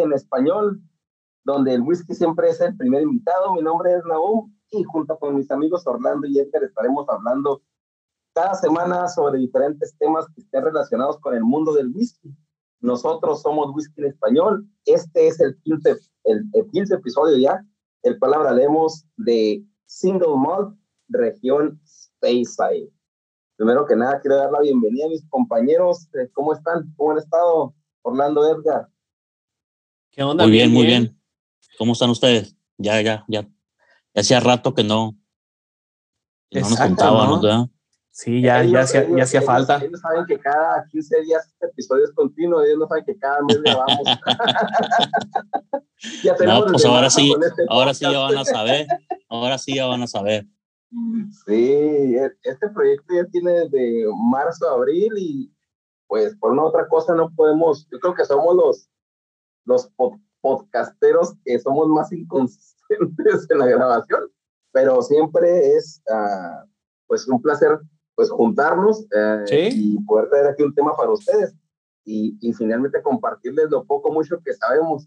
En Español, donde el whisky siempre es el primer invitado. Mi nombre es Naum y junto con mis amigos Orlando y Edgar estaremos hablando cada semana sobre diferentes temas que estén relacionados con el mundo del whisky. Nosotros somos Whisky en Español. Este es el 15, el, el 15 episodio ya, el cual hablaremos de Single Malt, región Speyside. Primero que nada, quiero dar la bienvenida a mis compañeros. ¿Cómo están? ¿Cómo han estado? Orlando Edgar. ¿Qué onda? Muy bien, muy bien. ¿Cómo están ustedes? Ya, ya, ya. Hacía rato que no, no nos contábamos, ¿verdad? Sí, ya, ya, hacía, ya hacía falta. Ellos saben que cada 15 días este episodio es continuo, ellos no saben que cada mes le vamos. ya tenemos no, pues ahora sí, este ahora sí ya van a saber, ahora sí ya van a saber. Sí, e, este proyecto ya tiene desde marzo, abril y pues por una otra cosa no podemos, yo creo que somos los, los podcasteros que somos más inconsistentes en la grabación, pero siempre es uh, pues un placer pues juntarnos eh, y poder traer aquí un tema para ustedes y, y, finalmente compartirles lo poco mucho que sabemos.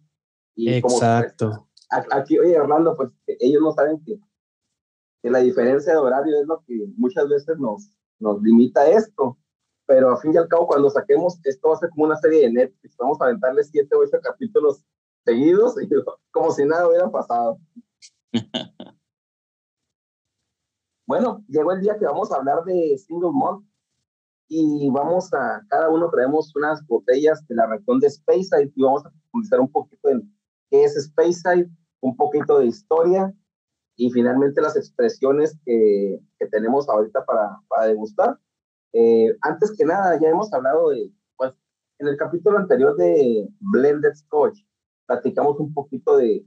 Y Exacto. Como, aquí, oye, Orlando, pues ellos no saben que, que la diferencia de horario es lo que muchas veces nos, nos limita a esto pero a fin y al cabo, cuando saquemos, esto va a ser como una serie de Netflix, vamos a aventarle siete o ocho capítulos seguidos, y como si nada hubiera pasado. bueno, llegó el día que vamos a hablar de Single Malt, y vamos a, cada uno traemos unas botellas de la región de Speyside, y vamos a comenzar un poquito en qué es Speyside, un poquito de historia, y finalmente las expresiones que, que tenemos ahorita para, para degustar. Eh, antes que nada, ya hemos hablado de, pues, en el capítulo anterior de Blended Scotch, platicamos un poquito de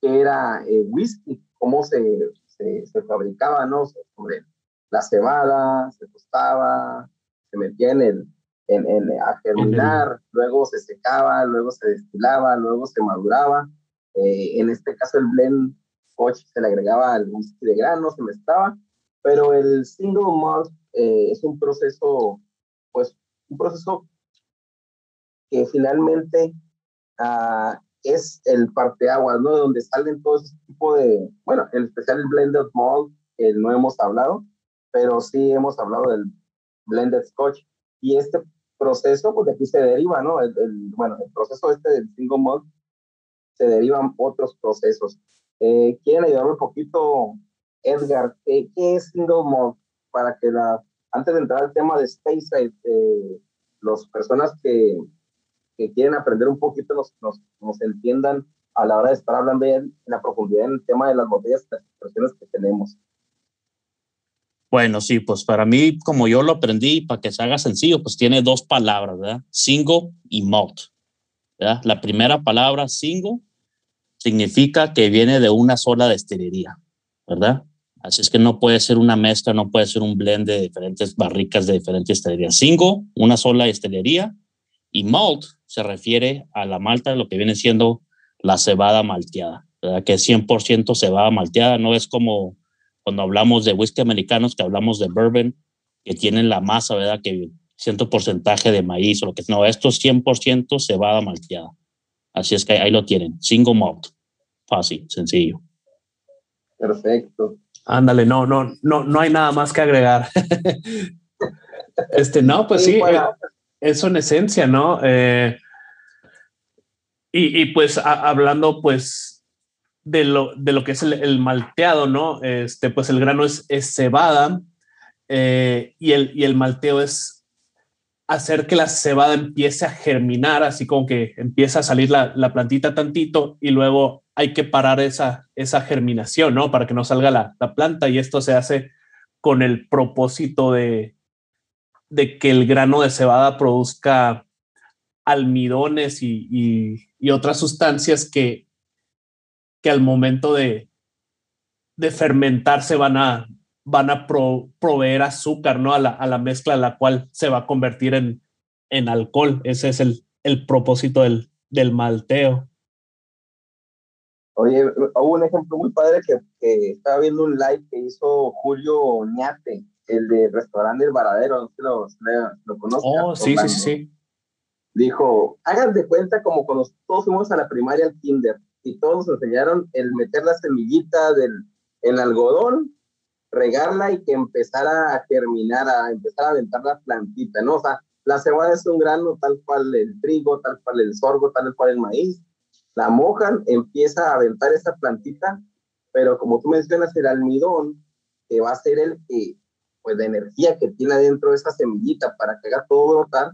qué era eh, whisky, cómo se, se, se, fabricaba, ¿no? Sobre la cebada, se tostaba, se metía en el, en, en, a germinar, luego se secaba, luego se destilaba, luego se maduraba. Eh, en este caso el blend scotch se le agregaba al whisky de grano, se mezclaba, pero el single malt eh, es un proceso, pues, un proceso que finalmente uh, es el parteaguas, ¿no? De donde salen todo ese tipo de, bueno, en especial el blended malt, que no hemos hablado, pero sí hemos hablado del blended scotch. Y este proceso, pues de aquí se deriva, ¿no? El, bueno, el proceso este del single malt, se derivan otros procesos. Eh, ¿Quieren ayudarme un poquito, Edgar? ¿Qué, qué es single malt? Para que la antes de entrar al tema de Space, eh, las personas que, que, quieren aprender un poquito nos, nos, entiendan a la hora de estar hablando en la profundidad en el tema de las botellas, las que tenemos. Bueno, sí, pues para mí, como yo lo aprendí, para que se haga sencillo, pues tiene dos palabras, ¿verdad? Single y malt. ¿verdad? La primera palabra, single, significa que viene de una sola destilería, ¿verdad? Así es que no puede ser una mezcla, no puede ser un blend de diferentes barricas de diferentes estelerías. Single, una sola estelería, y malt se refiere a la malta, lo que viene siendo la cebada malteada, ¿verdad? que es 100% cebada malteada, no es como cuando hablamos de whisky americanos, que hablamos de bourbon, que tienen la masa, ¿verdad? Que cierto porcentaje de maíz o lo que no, esto es 100% cebada malteada. Así es que ahí lo tienen, single malt, fácil, sencillo. Perfecto. Ándale, no, no, no, no hay nada más que agregar. este, no, pues sí, eso en esencia, ¿no? Eh, y, pues hablando, pues, de lo, de lo que es el, malteado, ¿no? Este, pues el grano es, es cebada eh, y, el, y el malteo es hacer que la cebada empiece a germinar, así como que empieza a salir la, la plantita tantito y luego hay que parar esa, esa germinación, ¿no? Para que no salga la, la planta y esto se hace con el propósito de, de que el grano de cebada produzca almidones y, y, otras sustancias que, que al momento de, de fermentarse van a, van a proveer azúcar, ¿no? A la, a la, mezcla, la cual se va a convertir en, en alcohol. Ese es el, el propósito del, del malteo. Oye, hubo un ejemplo muy padre que, estaba viendo un live que hizo Julio Ñate, el de Restaurante El Varadero, no sé lo, lo, Oh, sí, sí, sí, Dijo, hagan de cuenta como cuando todos fuimos a la primaria al kinder y todos nos enseñaron el meter la semillita del, en algodón, regarla y que empezara a germinar, a empezar a aventar la plantita, ¿no? O sea, la cebada es un grano tal cual el trigo, tal cual el sorgo, tal cual el maíz, la mojan, empieza a aventar esa plantita, pero como tú mencionas, el almidón, que va a ser el que, pues la energía que tiene adentro esa semillita para que haga todo brotar,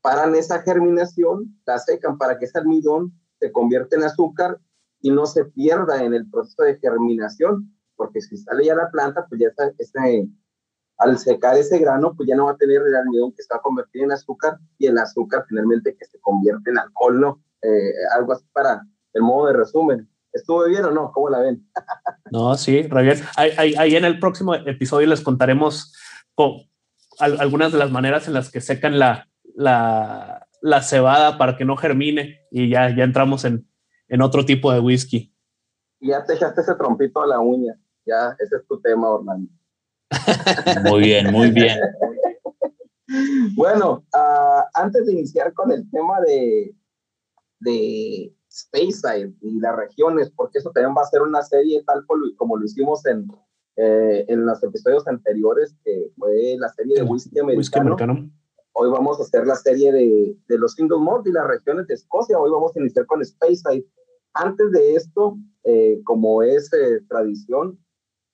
paran esa germinación, la secan para que ese almidón se convierta en azúcar y no se pierda en el proceso de germinación, porque si sale ya la planta, pues ya está, al secar ese grano, pues ya no va a tener el almidón que a convertir en azúcar y el azúcar finalmente que se convierte en alcohol, ¿no? Eh, algo así para el modo de resumen. ¿Estuvo bien o no? ¿Cómo la ven? no, sí, Javier. Ahí, ahí, en el próximo episodio les contaremos algunas de las maneras en las que secan la, la, la, cebada para que no germine y ya, ya entramos en, en otro tipo de whisky. Ya te echaste ese trompito a la uña. Ya, ese es tu tema, Orlando. muy bien, muy bien. bueno, uh, antes de iniciar con el tema de, de Speyside y las regiones, porque eso también va a ser una serie tal como lo hicimos en, eh, en los episodios anteriores, que fue la serie de whisky americano. Hoy vamos a hacer la serie de, de los single malt y las regiones de Escocia. Hoy vamos a iniciar con Speyside. Antes de esto, eh, como es eh, tradición,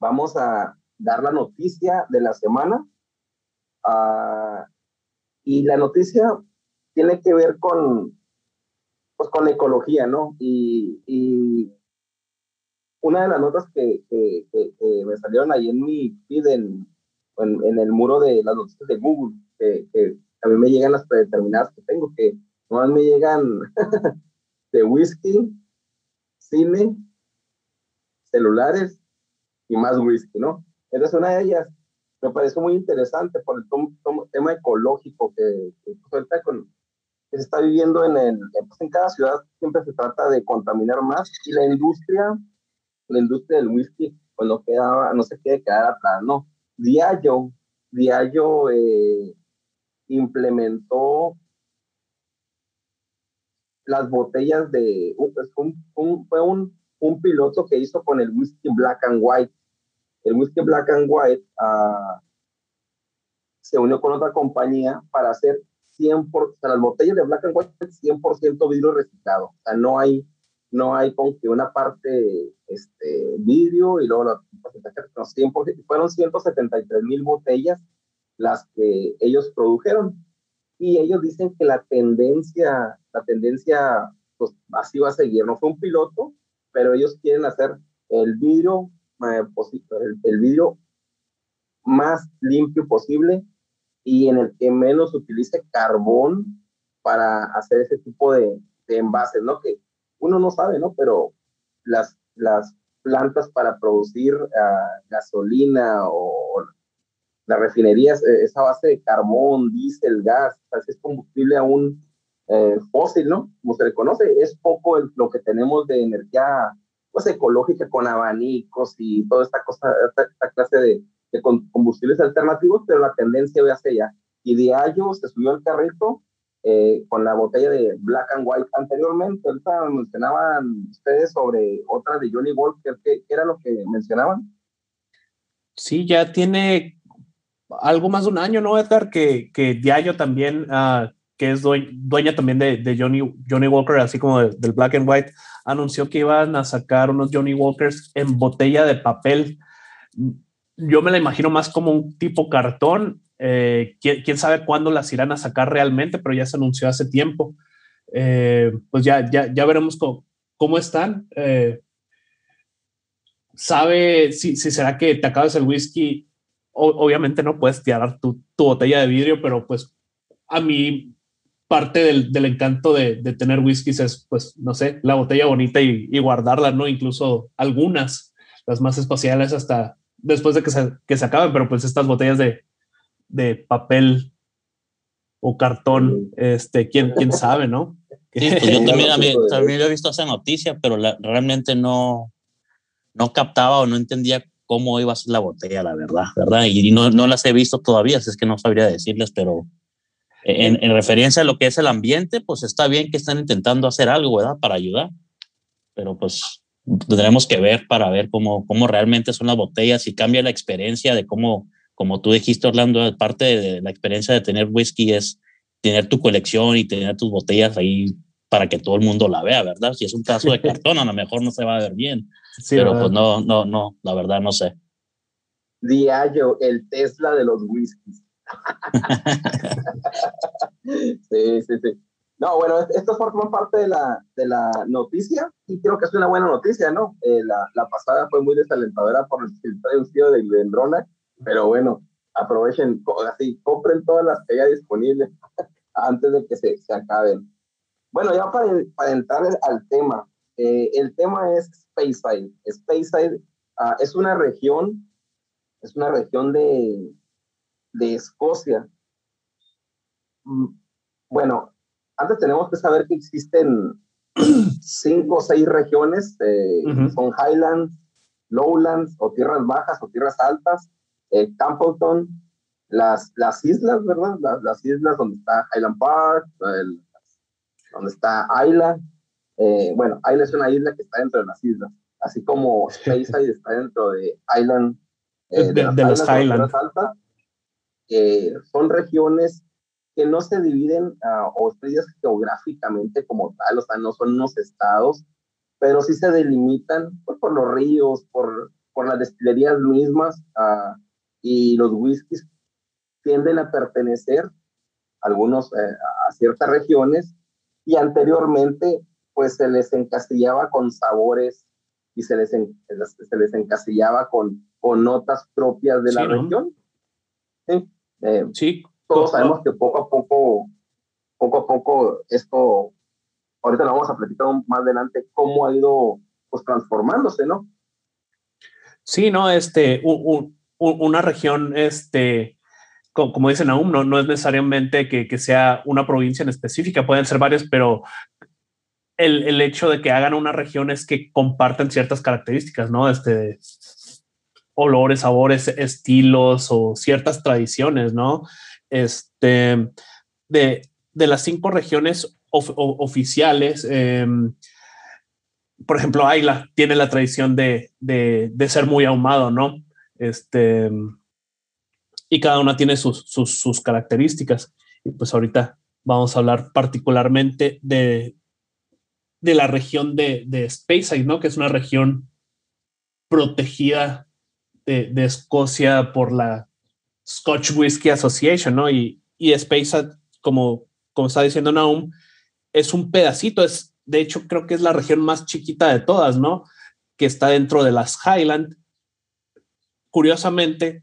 vamos a dar la noticia de la semana. Uh, y la noticia tiene que ver con, pues con ecología, ¿no? Y, una de las notas que, que, me salieron ahí en mi feed, en, en, el muro de las noticias de Google, que, a mí me llegan las predeterminadas que tengo, que no me llegan de whisky, cine, celulares y más whisky, ¿no? Entonces una de ellas me pareció muy interesante por el tema ecológico que, que suelta con, se está viviendo en, el, pues, en cada ciudad siempre se trata de contaminar más y la industria, la industria del whisky, pues no, queda, no se quiere quedar atrás, ¿no? Diageo, Diageo eh, implementó las botellas de, pues, fue un, piloto que hizo con el whisky black and white. El whisky black and white uh, se unió con otra compañía para hacer 100%, o sea, las botellas de Black and White 100% vidrio reciclado. O sea, no hay, no hay con que una parte este, vidrio y luego la porcentaje, no, 100%, fueron 173 mil botellas las que ellos produjeron. Y ellos dicen que la tendencia, la tendencia, pues así va a seguir. No fue un piloto, pero ellos quieren hacer el vidrio, eh, el, el vidrio más limpio posible y en el que menos utilice carbón para hacer ese tipo de, de envases, ¿no? Que uno no sabe, ¿no? Pero las, las plantas para producir ah, gasolina o las refinerías, eh, esa base de carbón, diésel, gas, o sea, es combustible aún eh, fósil, ¿no? Como se le conoce, es poco lo que tenemos de energía pues, ecológica con abanicos y toda esta cosa, esta, clase de, de, combustibles alternativos, pero la tendencia va hacia allá. Y Diallo se subió al carrito eh, con la botella de Black and White anteriormente. Ahorita mencionaban ustedes sobre otra de Johnny Walker, ¿qué, era lo que mencionaban? Sí, ya tiene algo más de un año, ¿no, Edgar? Que, que Diallo también, uh, que es dueña, también de, de, Johnny, Johnny Walker, así como del Black and White, anunció que iban a sacar unos Johnny Walkers en botella de papel. Yo me la imagino más como un tipo cartón eh, ¿quién, sabe cuándo las irán a sacar realmente, pero ya se anunció hace tiempo. Eh, pues ya, ya, ya veremos cómo, cómo están. Eh, ¿Sabe si, si, será que te acabas el whisky? obviamente no puedes tirar tu, tu, botella de vidrio, pero pues a mí parte del, del encanto de, de, tener whiskies es, pues, no sé, la botella bonita y, y, guardarla, ¿no? Incluso algunas, las más espaciales hasta después de que se, que se acaben, pero pues estas botellas de, de papel o cartón, este, quién, quién sabe, ¿no? Sí, pues yo también, también he visto esa noticia, pero realmente no, no captaba o no entendía cómo iba a ser la botella, la verdad, ¿verdad? Y no, no las he visto todavía, así es que no sabría decirles, pero en, en, referencia a lo que es el ambiente, pues está bien que están intentando hacer algo, ¿verdad? Para ayudar, pero pues tendremos que ver para ver cómo, cómo realmente son las botellas y cambia la experiencia de cómo como tú dijiste, Orlando, parte de la experiencia de tener whisky es tener tu colección y tener tus botellas ahí para que todo el mundo la vea, ¿verdad? Si es un caso de cartón, a lo mejor no se va a ver bien. pero pues no, no, no, la verdad no sé. Diallo, el Tesla de los whiskies. sí, sí, sí. No, bueno, esto forma parte de la, de la noticia y creo que es una buena noticia, ¿no? Eh, la, la, pasada fue muy desalentadora por el traducido de Glendrona pero bueno, aprovechen, así, compren todas las que haya disponibles antes de que se, se acaben. Bueno, ya para, para entrar al tema, eh, el tema es Speyside. Speyside uh, es una región, es una región de, de Escocia. Mm, bueno, antes tenemos que saber que existen cinco o seis regiones, eh, son Highlands, Lowlands o tierras bajas o tierras altas, eh, Campbellton, las, las islas, ¿verdad? Las, las, islas donde está Highland Park, donde está Isla. Eh, bueno, Isla es una isla que está dentro de las islas, así como Speyside está dentro de Island. Eh, de, de, las Highlands. son regiones que no se dividen uh, o estrellas geográficamente como tal, o sea, no son unos estados, pero sí se delimitan pues, por los ríos, por, por las destilerías mismas. Uh, y los whiskies tienden a pertenecer algunos eh, a ciertas regiones y anteriormente pues se les encastillaba con sabores y se les, se les encastillaba con, con notas propias de la región. Sí, eh, sí. Todos sabemos que poco a poco, poco a poco esto, ahorita lo vamos a platicar más adelante, cómo ha ido pues transformándose, ¿no? Sí, no, este, un, una región, este, como dicen aún, no, no es necesariamente que, que, sea una provincia en específica, pueden ser varias, pero el, el, hecho de que hagan una región es que comparten ciertas características, ¿no? Este, olores, sabores, estilos o ciertas tradiciones, ¿no? Este, de, de las cinco regiones of, oficiales, eh, por ejemplo, Ayla tiene la tradición de, de, ser muy ahumado, ¿no? Este, y cada una tiene sus, sus, sus características. Y pues ahorita vamos a hablar particularmente de, de la región de, de Speyside, ¿no? Que es una región protegida de, de, Escocia por la Scotch Whisky Association, ¿no? Y, y Speyside, como, como está diciendo Naum, es un pedacito, es, de hecho, creo que es la región más chiquita de todas, ¿no? Que está dentro de las Highland curiosamente,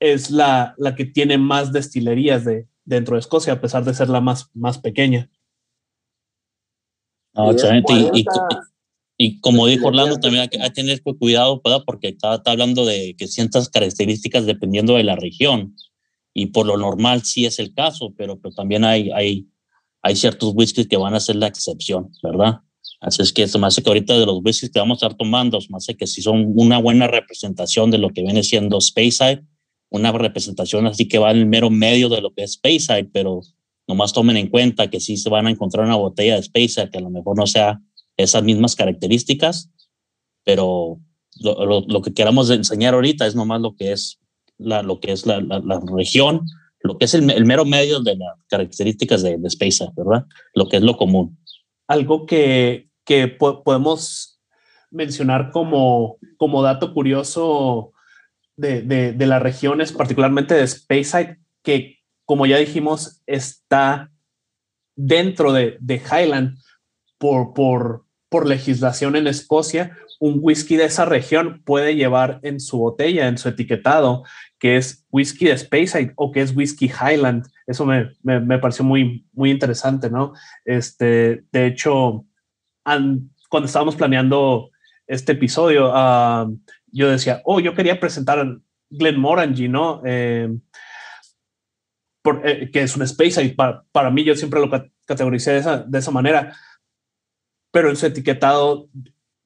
es la, la que tiene más destilerías de, dentro de Escocia, a pesar de ser la más, más pequeña. No, y, y, como dijo Orlando, también hay que, tener cuidado, porque está, está, hablando de que ciertas características dependiendo de la región. Y por lo normal sí es el caso, pero, pero también hay, hay, hay ciertos whiskies que van a ser la excepción, ¿verdad? Así es que se me hace que ahorita de los whiskies que vamos a estar tomando, se me hace que si son una buena representación de lo que viene siendo Speyside, una representación así que va en el mero medio de lo que es Speyside, pero nomás tomen en cuenta que sí se van a encontrar una botella de Speyside que a lo mejor no sea esas mismas características, pero lo, que queramos enseñar ahorita es nomás lo que es la, lo que es la, región, lo que es el, mero medio de las características de, de Speyside, ¿verdad? Lo que es lo común. Algo que, que podemos mencionar como, como dato curioso de, de, las regiones, particularmente de Speyside, que como ya dijimos, está dentro de, de Highland por, por, por legislación en Escocia, un whisky de esa región puede llevar en su botella, en su etiquetado, que es whisky de Speyside o que es whisky Highland. Eso me, me, pareció muy, muy interesante, ¿no? Este, de hecho, cuando estábamos planeando este episodio, uh, yo decía, oh, yo quería presentar Glenn Morangi, ¿no? Eh, por, eh, que es un y para, para, mí yo siempre lo categoricé de esa, de esa manera, pero en su etiquetado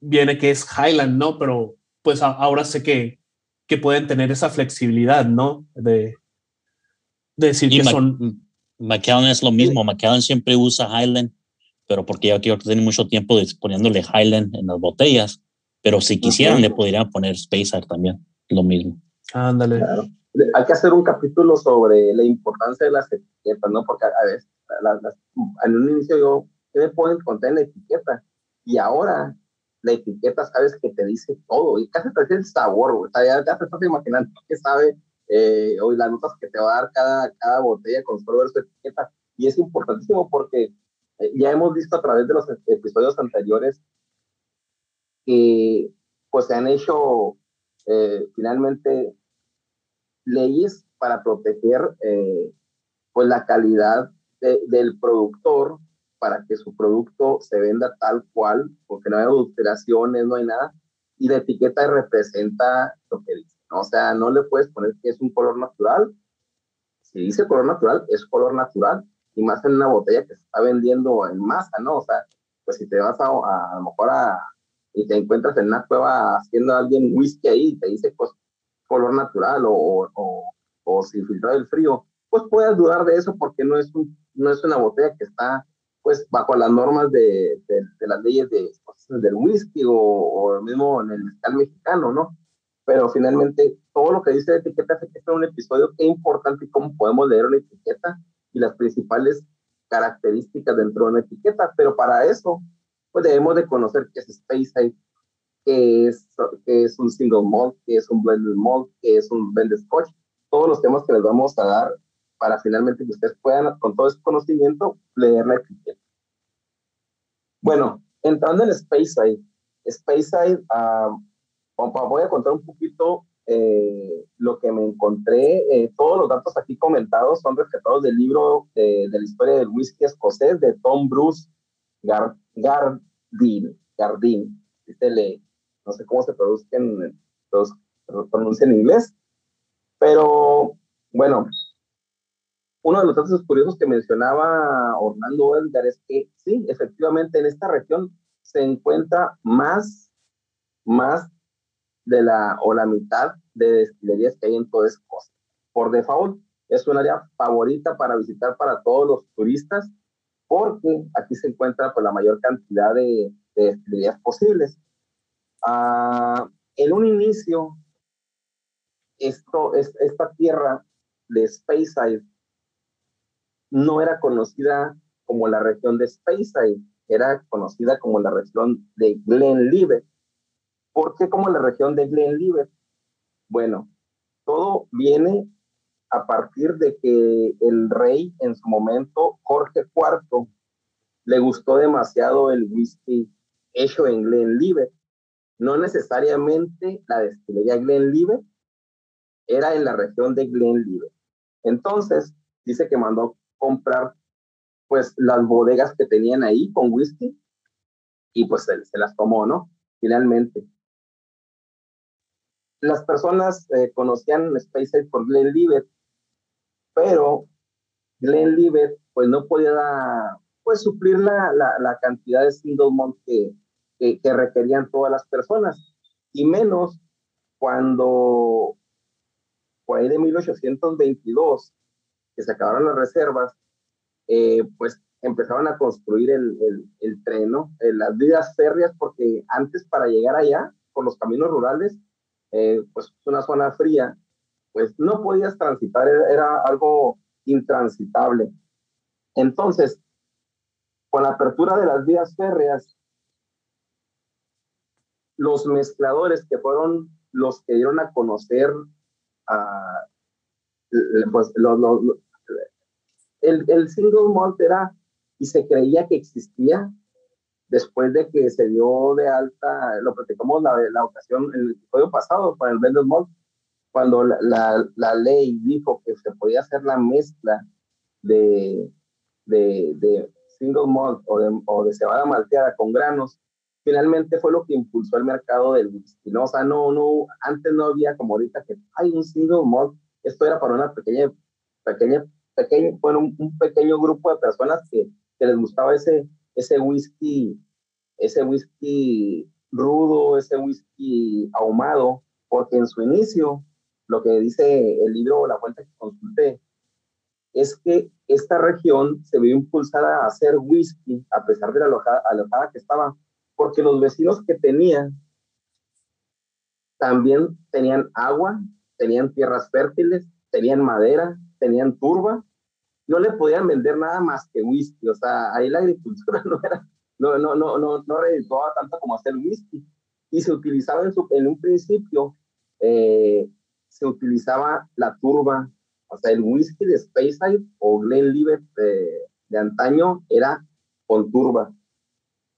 viene que es Highland, ¿no? Pero pues ahora sé que, que pueden tener esa flexibilidad, ¿no? De, de decir que son... McAllen es lo mismo, McAllen siempre usa Highland pero porque ya quiero tener mucho tiempo poniéndole Highland en las botellas, pero si quisieran le podrían poner Spacer también, lo mismo. Ándale. Hay que hacer un capítulo sobre la importancia de las etiquetas, ¿no? Porque a veces, en un inicio yo, ¿qué me pueden contar en la etiqueta? Y ahora la etiqueta sabes que te dice todo y casi te dice el sabor, O sea, ya, te estás imaginando qué sabe eh, o las notas que te va a dar cada, cada botella con solo ver su etiqueta. Y es importantísimo porque eh, ya hemos visto a través de los episodios anteriores que pues se han hecho eh, finalmente leyes para proteger eh, pues la calidad del productor para que su producto se venda tal cual, porque no hay adulteraciones, no hay nada, y la etiqueta representa lo que dice. O sea, no le puedes poner que es un color natural. Si dice color natural, es color natural y más en una botella que se está vendiendo en masa, ¿no? O sea, pues si te vas a, a, lo mejor a, y te encuentras en una cueva haciendo a alguien whisky ahí y te dice pues color natural o, o, o, si filtrado el frío, pues puedes dudar de eso porque no es, un, no es una botella que está pues bajo las normas de, de, las leyes de, pues, del whisky o, o mismo en el mezcal mexicano, ¿no? Pero finalmente todo lo que dice la etiqueta es que es un episodio importante y cómo podemos leer una etiqueta y las principales características dentro de una etiqueta, pero para eso pues debemos de conocer qué es Space qué es, qué es un single malt, qué es un blended malt, qué es un blended scotch, todos los temas que les vamos a dar para finalmente que ustedes puedan, con todo ese conocimiento, leer la etiqueta. Bueno, entrando en Space Speyside, uh, voy a contar un poquito eh, lo que me encontré, eh, todos los datos aquí comentados son rescatados del libro de, la historia del whisky escocés de Tom Bruce Gar, Gardin, Gardin, no sé cómo se producen, los pronuncia en inglés, pero bueno, uno de los datos curiosos que mencionaba Orlando Edgar es que sí, efectivamente en esta región se encuentra más, más de la o la mitad de destilerías que hay en toda Escocia. Por default, es un área favorita para visitar para todos los turistas porque aquí se encuentra pues, la mayor cantidad de, destilerías posibles. Ah, en un inicio, esto, es, esta tierra de Speyside no era conocida como la región de Speyside, era conocida como la región de Glenlivet ¿Por qué como la región de Glenlivet? Bueno, todo viene a partir de que el rey en su momento, Jorge IV, le gustó demasiado el whisky hecho en Glenlivet. No necesariamente la destilería Glenlivet era en la región de Glenlivet. Entonces, dice que mandó comprar pues las bodegas que tenían ahí con whisky y pues se, se las tomó, ¿no? Finalmente las personas eh, conocían Space por Glenn Libet, pero Glenn Libet pues no podía pues suplir la, la, la cantidad de single malt que, que, que, requerían todas las personas, y menos cuando por ahí de 1822, que se acabaron las reservas, eh, pues empezaron a construir el, el, el tren, ¿no? Eh, las vías férreas, porque antes para llegar allá, por los caminos rurales, eh, pues una zona fría, pues no podías transitar, era, era algo intransitable. Entonces, con la apertura de las vías férreas, los mezcladores que fueron los que dieron a conocer a, pues, lo, lo, lo, el, single malt era y se creía que existía después de que se dio de alta, lo platicamos la, la ocasión, el episodio pasado para el blended malt, cuando la, la, la, ley dijo que se podía hacer la mezcla de, de, de single malt o de, o de cebada malteada con granos, finalmente fue lo que impulsó el mercado del whisky, ¿no? O sea, no, no, antes no había como ahorita que hay un single malt, esto era para una pequeña, pequeña, pequeño, bueno, un, pequeño grupo de personas que, que les gustaba ese, ese whisky, ese whisky rudo, ese whisky ahumado, porque en su inicio, lo que dice el libro la fuente que consulté, es que esta región se vio impulsada a hacer whisky, a pesar de la alojada, alojada que estaba, porque los vecinos que tenían también tenían agua, tenían tierras fértiles, tenían madera, tenían turba, no le podían vender nada más que whisky, o sea, ahí la agricultura no era, no, no, no, no, no redituaba tanto como hacer whisky, y se utilizaba en, su, en un principio, eh, se utilizaba la turba, o sea, el whisky de Speyside o Glenlivet de, de antaño era con turba.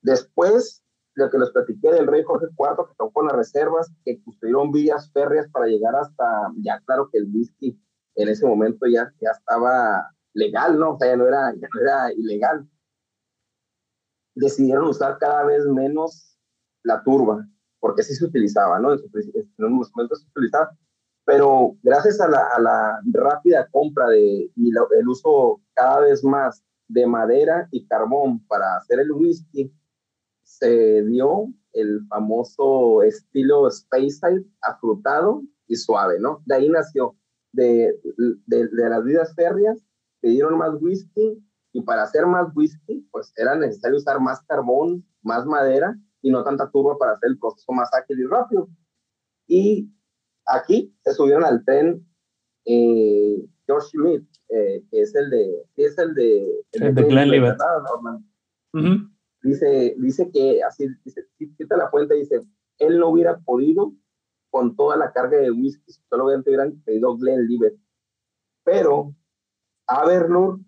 Después lo que les platiqué del rey Jorge IV, que tocó las reservas, que construyeron vías férreas para llegar hasta, ya claro que el whisky en ese momento ya, ya estaba legal, ¿no? O sea, ya no, era, ya no era ilegal. Decidieron usar cada vez menos la turba, porque sí se utilizaba, ¿no? En, su, en momentos se utilizaba, pero gracias a la, a la rápida compra de, y el uso cada vez más de madera y carbón para hacer el whisky, se dio el famoso estilo Speyside afrutado y suave, ¿no? De ahí nació, de, de, de las vidas férreas, se dieron más whisky y para hacer más whisky, pues era necesario usar más carbón, más madera y no tanta turba para hacer el proceso más ágil y rápido. Y aquí se subieron al tren eh, George Schmidt, eh, que es el de, es el de, el, el de, de Glenlivet. Uh -huh dice, dice que así, dice, quita la fuente, dice, él no hubiera podido con toda la carga de whisky, solamente hubieran pedido Glenlivet. Pero Aberlour,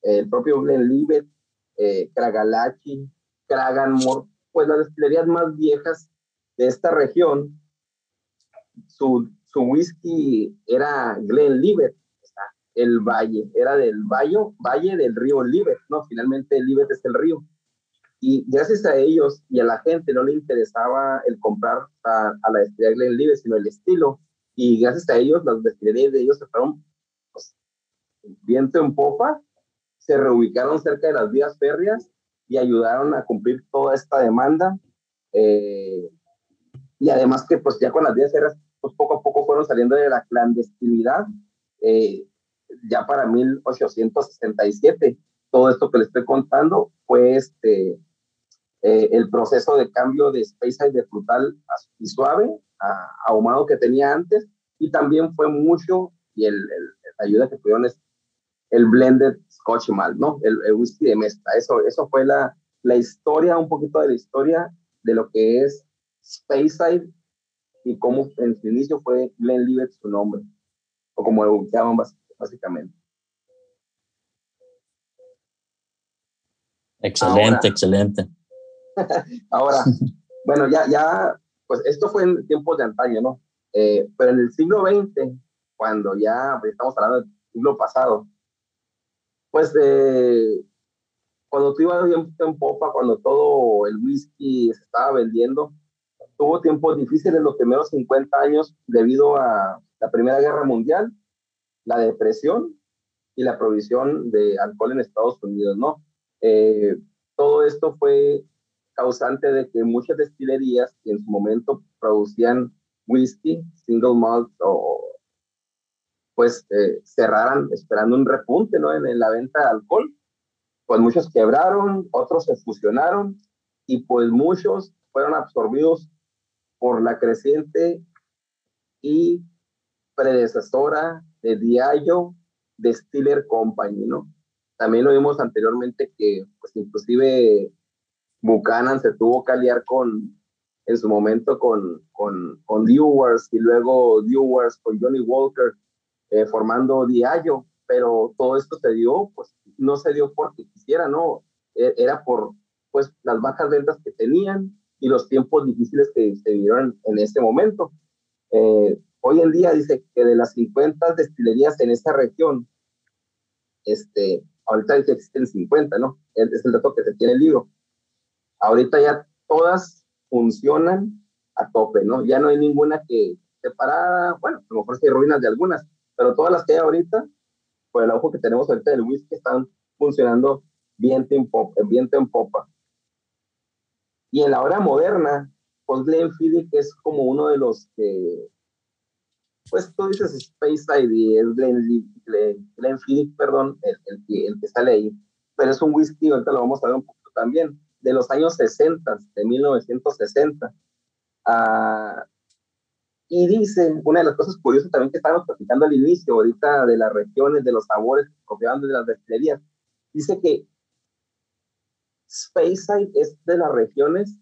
el propio Glenlivet, eh, Kragalachi, Kraganmore, pues las destilerías más viejas de esta región, su, su whisky era Glenlivet, el valle, era del valle, valle del río Livet, ¿no? Finalmente Livet es el río y gracias a ellos y a la gente no le interesaba el comprar a, a la destilería Glenlivet, sino el estilo. Y gracias a ellos, las destilerías de ellos se fueron pues, viento en popa, se reubicaron cerca de las vías férreas y ayudaron a cumplir toda esta demanda. Eh, y además que pues ya con las vías férreas, pues poco a poco fueron saliendo de la clandestinidad. Eh, ya para 1867, todo esto que les estoy contando fue este, eh, el proceso de cambio de Speyside de frutal y suave a ahumado que tenía antes y también fue mucho y el, el la ayuda que tuvieron es el blended Scotch Malt, ¿no? El, el, whisky de mezcla. Eso, eso fue la, la historia, un poquito de la historia de lo que es Speyside y cómo en su inicio fue Glenlivet su nombre, o como lo llaman básicamente. Excelente, Ahora, excelente. Ahora, bueno, ya, ya, pues esto fue en tiempos de antaño, ¿no? Eh, pero en el siglo XX, cuando ya pues, estamos hablando del siglo pasado, pues eh, cuando tú ibas en popa, cuando todo el whisky se estaba vendiendo, tuvo tiempos difíciles los primeros 50 años debido a la Primera Guerra Mundial, la depresión y la provisión de alcohol en Estados Unidos, ¿no? Eh, todo esto fue causante de que muchas destilerías que en su momento producían whisky, single malt o pues eh, cerraran esperando un repunte ¿no? en, la venta de alcohol. Pues muchos quebraron, otros se fusionaron y pues muchos fueron absorbidos por la creciente y predecesora de Diageo Distiller Company, ¿no? También lo vimos anteriormente que, pues inclusive Buchanan se tuvo que aliar con, en su momento con, con, con Dewars y luego Dewars con Johnny Walker eh, formando Diallo, pero todo esto se dio, pues no se dio porque quisiera, ¿no? E, era por pues las bajas ventas que tenían y los tiempos difíciles que se vieron en ese momento. Eh, hoy en día dice que de las 50 destilerías en esta región, este, ahorita existen 50, ¿no? Es el dato que se tiene el libro. Ahorita ya todas funcionan a tope, ¿no? Ya no hay ninguna que separada, bueno, a lo mejor sí hay ruinas de algunas, pero todas las que hay ahorita, por el ojo que tenemos ahorita del whisky, están funcionando bien en popa. Bien en popa. Y en la hora moderna, pues Glenfiddich es como uno de los que, pues tú dices Space ID, es Glen, Glenfiddich, perdón, el, el, el que sale ahí, pero es un whisky, ahorita lo vamos a ver un poco también, de los años 60, de 1960. Ah, y dice, una de las cosas curiosas también que estábamos platicando al inicio, ahorita de las regiones, de los sabores que de las destilerías, dice que Speyside es de las regiones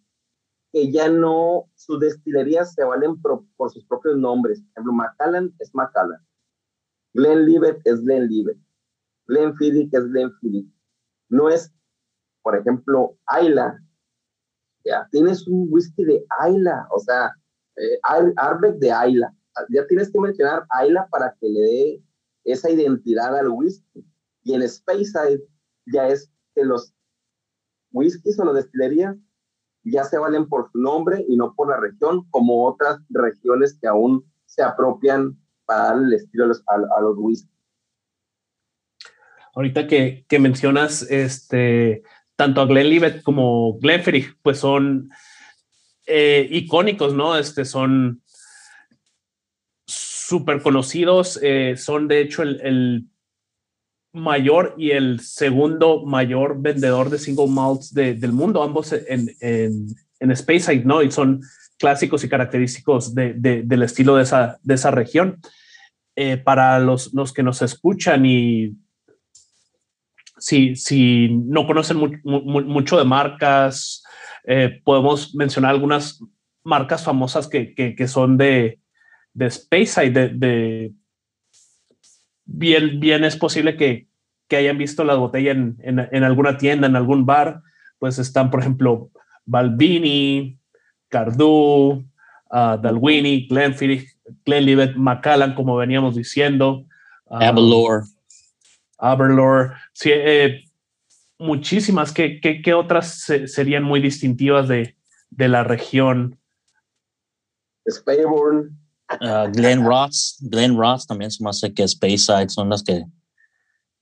que ya no, sus destilerías se valen por, sus propios nombres. Por ejemplo, Macallan es Macallan. Glenlivet es Glenlivet. Glenfiddich es Glenfiddich. No es, por ejemplo, Ayla. Ya, tienes un whisky de Ayla, o sea, eh, Arbeck de Ayla. Ya tienes que mencionar Ayla para que le dé esa identidad al whisky. Y en Speyside ya es que los whiskies o las destilerías ya se valen por su nombre y no por la región, como otras regiones que aún se apropian para darle el estilo a los, a, los whiskies. Ahorita que, que, mencionas este, tanto a Glenlivet como Glenfiddich, pues son eh, icónicos, ¿no? Este, son súper conocidos, eh, son de hecho el, mayor y el segundo mayor vendedor de single malts del mundo, ambos en, en, en Speyside, ¿no? Y son clásicos y característicos del estilo de esa, de esa región. Eh, para los, los que nos escuchan y si, no conocen mucho de marcas, eh, podemos mencionar algunas marcas famosas que, son de, de Space de, bien, bien es posible que, hayan visto la botella en, alguna tienda, en algún bar, pues están, por ejemplo, Balbini, Cardu, uh, Dalwini, Glenfiddich, Glenlivet, Macallan, como veníamos diciendo. Uh, Aberlour. Aberlour. Sí, eh, muchísimas. ¿Qué, qué, otras serían muy distintivas de, de la región? Spayborn. Uh, Glen Ross, Glen Ross también se me hace que Speyside son las que,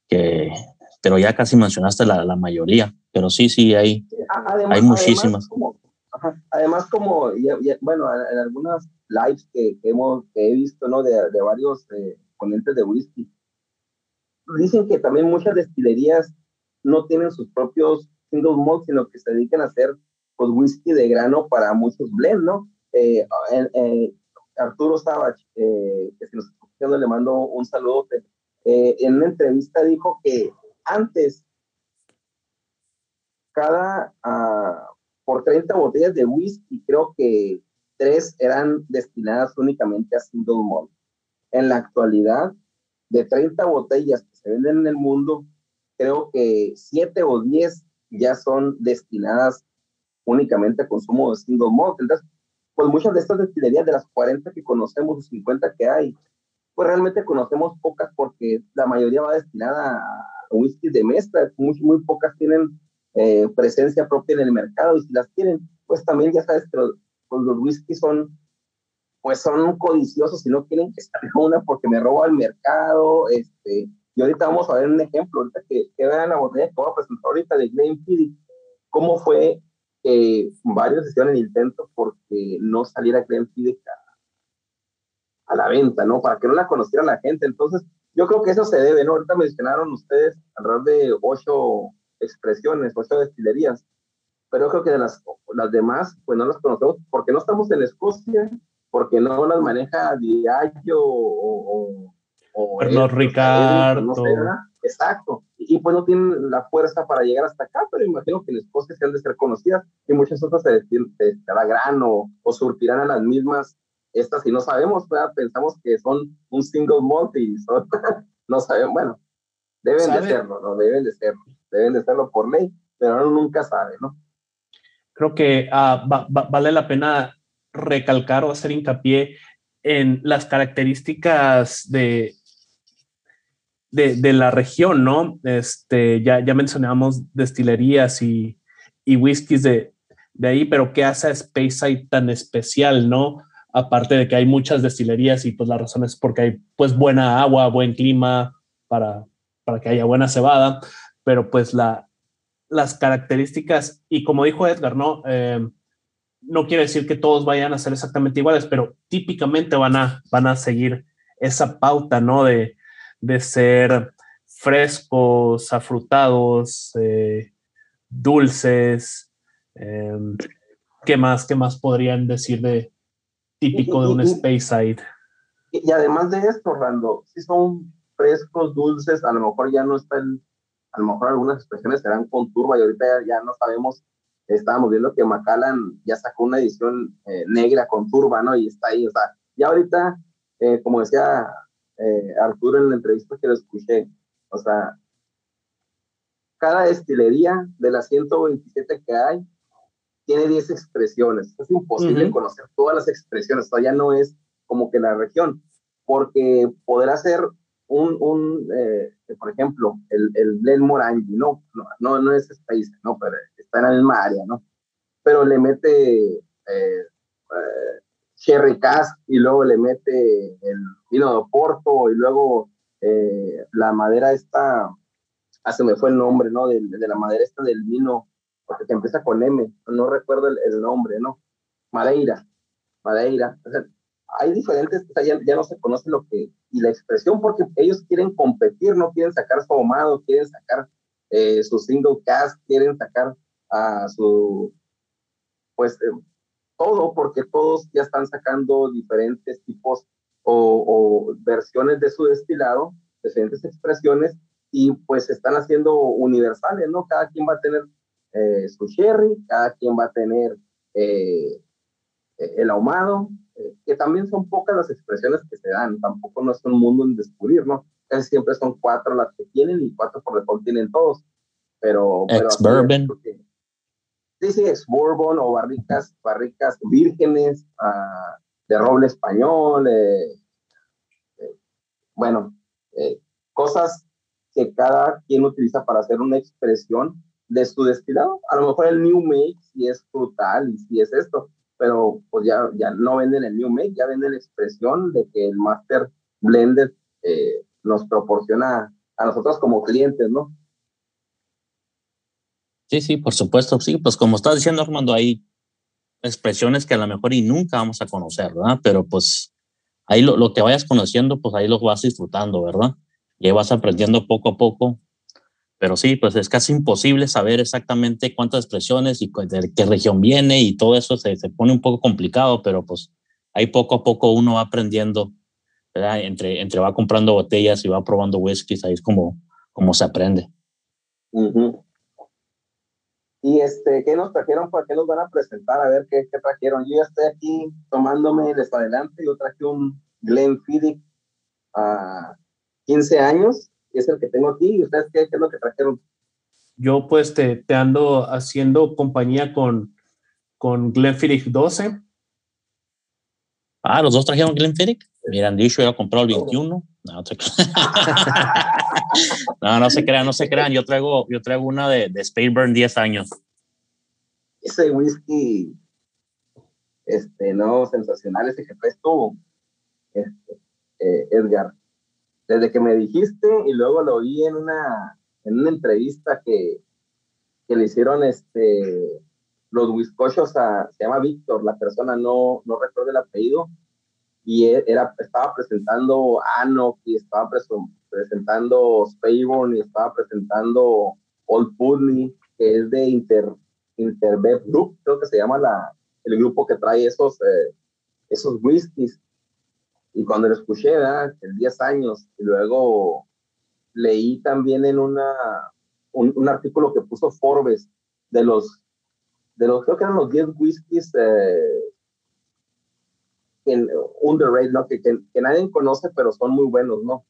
que, pero ya casi mencionaste la, la mayoría, pero sí, sí, hay, hay muchísimas. Además, como, bueno, en algunas lives que, hemos, que he visto, ¿no? De, de varios eh, ponentes de whisky, dicen que también muchas destilerías no tienen sus propios single malt, sino que se dedican a hacer pues whisky de grano para muchos blends, ¿no? Eh, eh, Arturo Savage, eh, que si nos está escuchando le mando un saludo, en una entrevista dijo que antes cada, uh, por 30 botellas de whisky, creo que tres eran destinadas únicamente a single malt. En la actualidad, de 30 botellas que se venden en el mundo, creo que siete o diez ya son destinadas únicamente a consumo de single malt. Entonces, pues muchas de estas destilerías, de las 40 que conocemos, o 50 que hay, pues realmente conocemos pocas porque la mayoría va destinada a whisky de mezcla, muy, muy pocas tienen eh, presencia propia en el mercado y si las tienen, pues también ya sabes que los, pues los whisky son pues son codiciosos y no quieren que salga una porque me roba el mercado, este, Y ahorita vamos a ver un ejemplo, ahorita que, que vean la botella que voy a presentar ahorita de Glenfiddich, cómo fue que varios hicieron el intento porque no saliera Glenfiddich a, a la venta, ¿no? Para que no la conociera la gente. Entonces, yo creo que eso se debe, ¿no? Ahorita mencionaron ustedes alrededor de ocho expresiones, ocho destilerías, pero yo creo que de las, las demás, pues no las conocemos porque no estamos en Escocia, porque no las maneja Diageo o, o, Ricardo. No sé, Exacto. Y, pues no tienen la fuerza para llegar hasta acá, pero imagino que en Escocia se han de ser conocidas y muchas otras se, gran o, o surtirán a las mismas estas y no sabemos, pensamos que son un single malt y no sabemos, bueno, deben de serlo, ¿no? Deben de serlo, deben de serlo por ley, pero uno nunca sabe, ¿no? Creo que ah, vale la pena recalcar o hacer hincapié en las características de, de, la región, ¿no? Este, ya, ya mencionamos destilerías y, y whiskies de, de ahí, pero ¿qué hace a Speyside tan especial, no? aparte de que hay muchas destilerías y pues la razón es porque hay pues buena agua, buen clima para, para que haya buena cebada, pero pues la, las características, y como dijo Edgar, ¿no? Eh, no quiere decir que todos vayan a ser exactamente iguales, pero típicamente van a, van a seguir esa pauta, ¿no? De, de ser frescos, afrutados, eh, dulces. Eh, ¿Qué más? ¿Qué más podrían decir de, típico de un Space Side. Y, además de esto, Rando, si son frescos, dulces, a lo mejor ya no están, a lo mejor algunas expresiones serán con turba y ahorita ya, no sabemos, estábamos viendo que Macallan ya sacó una edición eh, negra con turba, ¿no? Y está ahí, o sea, ya ahorita, eh, como decía eh, Arturo en la entrevista que lo escuché, o sea, cada destilería de las 127 que hay, tiene 10 expresiones. Es imposible conocer todas las expresiones, todavía no es como que la región, porque poder hacer un, un eh, por ejemplo, el, el Glen Morangi, no, no, no, es Space, no, pero está en la misma área, ¿no? Pero le mete eh, eh, Cherry Cask y luego le mete el vino de Porto y luego la madera esta, ah, se me fue el nombre, ¿no? De, la madera esta del vino porque que empieza con M, no recuerdo el, nombre, ¿no? Madeira, Madeira. hay diferentes, ya, no se conoce lo que, y la expresión, porque ellos quieren competir, no quieren sacar su ahumado, quieren sacar eh, su single cast, quieren sacar a su, pues, eh, todo, porque todos ya están sacando diferentes tipos o, o versiones de su destilado, diferentes expresiones, y pues están haciendo universales, ¿no? Cada quien va a tener eh, su sherry, cada quien va a tener eh, el ahumado, eh, que también son pocas las expresiones que se dan, tampoco no es un mundo en descubrir, ¿no? Casi siempre son cuatro las que tienen y cuatro por default tienen todos, pero... Ex-bourbon. Sí, sí, ex-bourbon o barricas, barricas vírgenes uh, de roble español, bueno, cosas que cada quien utiliza para hacer una expresión de su destilado. A lo mejor el New Make si es frutal y si es esto, pero pues ya, ya no venden el New Make, ya venden la expresión de que el Master Blended eh, nos proporciona a nosotros como clientes, ¿no? Sí, sí, por supuesto, sí, pues como estás diciendo Armando, hay expresiones que a lo mejor y nunca vamos a conocer, ¿verdad? Pero pues ahí lo, lo que vayas conociendo, pues ahí lo vas disfrutando, ¿verdad? Y ahí vas aprendiendo poco a poco pero sí, pues es casi imposible saber exactamente cuántas expresiones y de qué región viene y todo eso se, se pone un poco complicado, pero pues ahí poco a poco uno va aprendiendo, ¿verdad? Entre, entre va comprando botellas y va probando whiskies, ahí es como, como se aprende. Y este, ¿qué nos trajeron? ¿Para qué nos van a presentar? A ver qué, qué trajeron. Yo ya estoy aquí tomándome desde adelante. Yo traje un Glenfiddich a 15 años es el que tengo aquí. ¿Y ustedes qué, es lo que trajeron? Yo pues te, te ando haciendo compañía con, con Glenfiddich 12. Ah, los dos trajeron Glenfiddich. Miran, dicho, yo he comprado el 21. No, no, se crean, no se crean. Yo traigo, yo traigo una de, de Spadeburn 10 años. Ese whisky, este, no, sensacional, ese que traes tú, este, eh, Edgar desde que me dijiste y luego lo vi en una, en una entrevista que, que le hicieron este, los Wiscochos a, se llama Víctor, la persona, no, no recuerdo el apellido, y e, era, estaba presentando Anok y estaba presentando Spayborn y estaba presentando Old Putney, que es de Inter, Interbev Group, creo que se llama la, el grupo que trae esos, eh, esos whiskies. Y cuando lo escuché, ¿verdad? En 10 años, y luego leí también en una, un, un, artículo que puso Forbes de los, de los, creo que eran los 10 whiskies eh, en underrated, ¿no? Que, que, que, nadie conoce, pero son muy buenos, ¿no?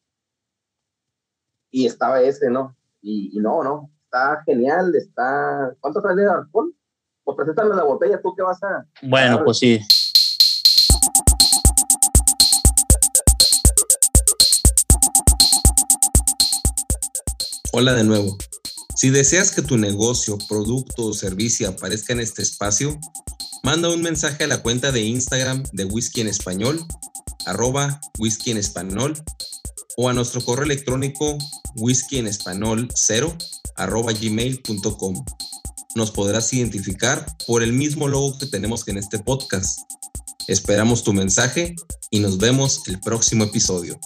Y estaba ese, ¿no? Y, y no, no, está genial, está... ¿Cuánto trae de alcohol? Pues preséntame la botella, ¿tú qué vas a...? Bueno, pues sí. Hola de nuevo. Si deseas que tu negocio, producto o servicio aparezca en este espacio, manda un mensaje a la cuenta de Instagram de Whisky en Español, arroba whisky en español, o a nuestro correo electrónico whisky en español 0 arroba gmail.com. Nos podrás identificar por el mismo logo que tenemos en este podcast. Esperamos tu mensaje y nos vemos el próximo episodio.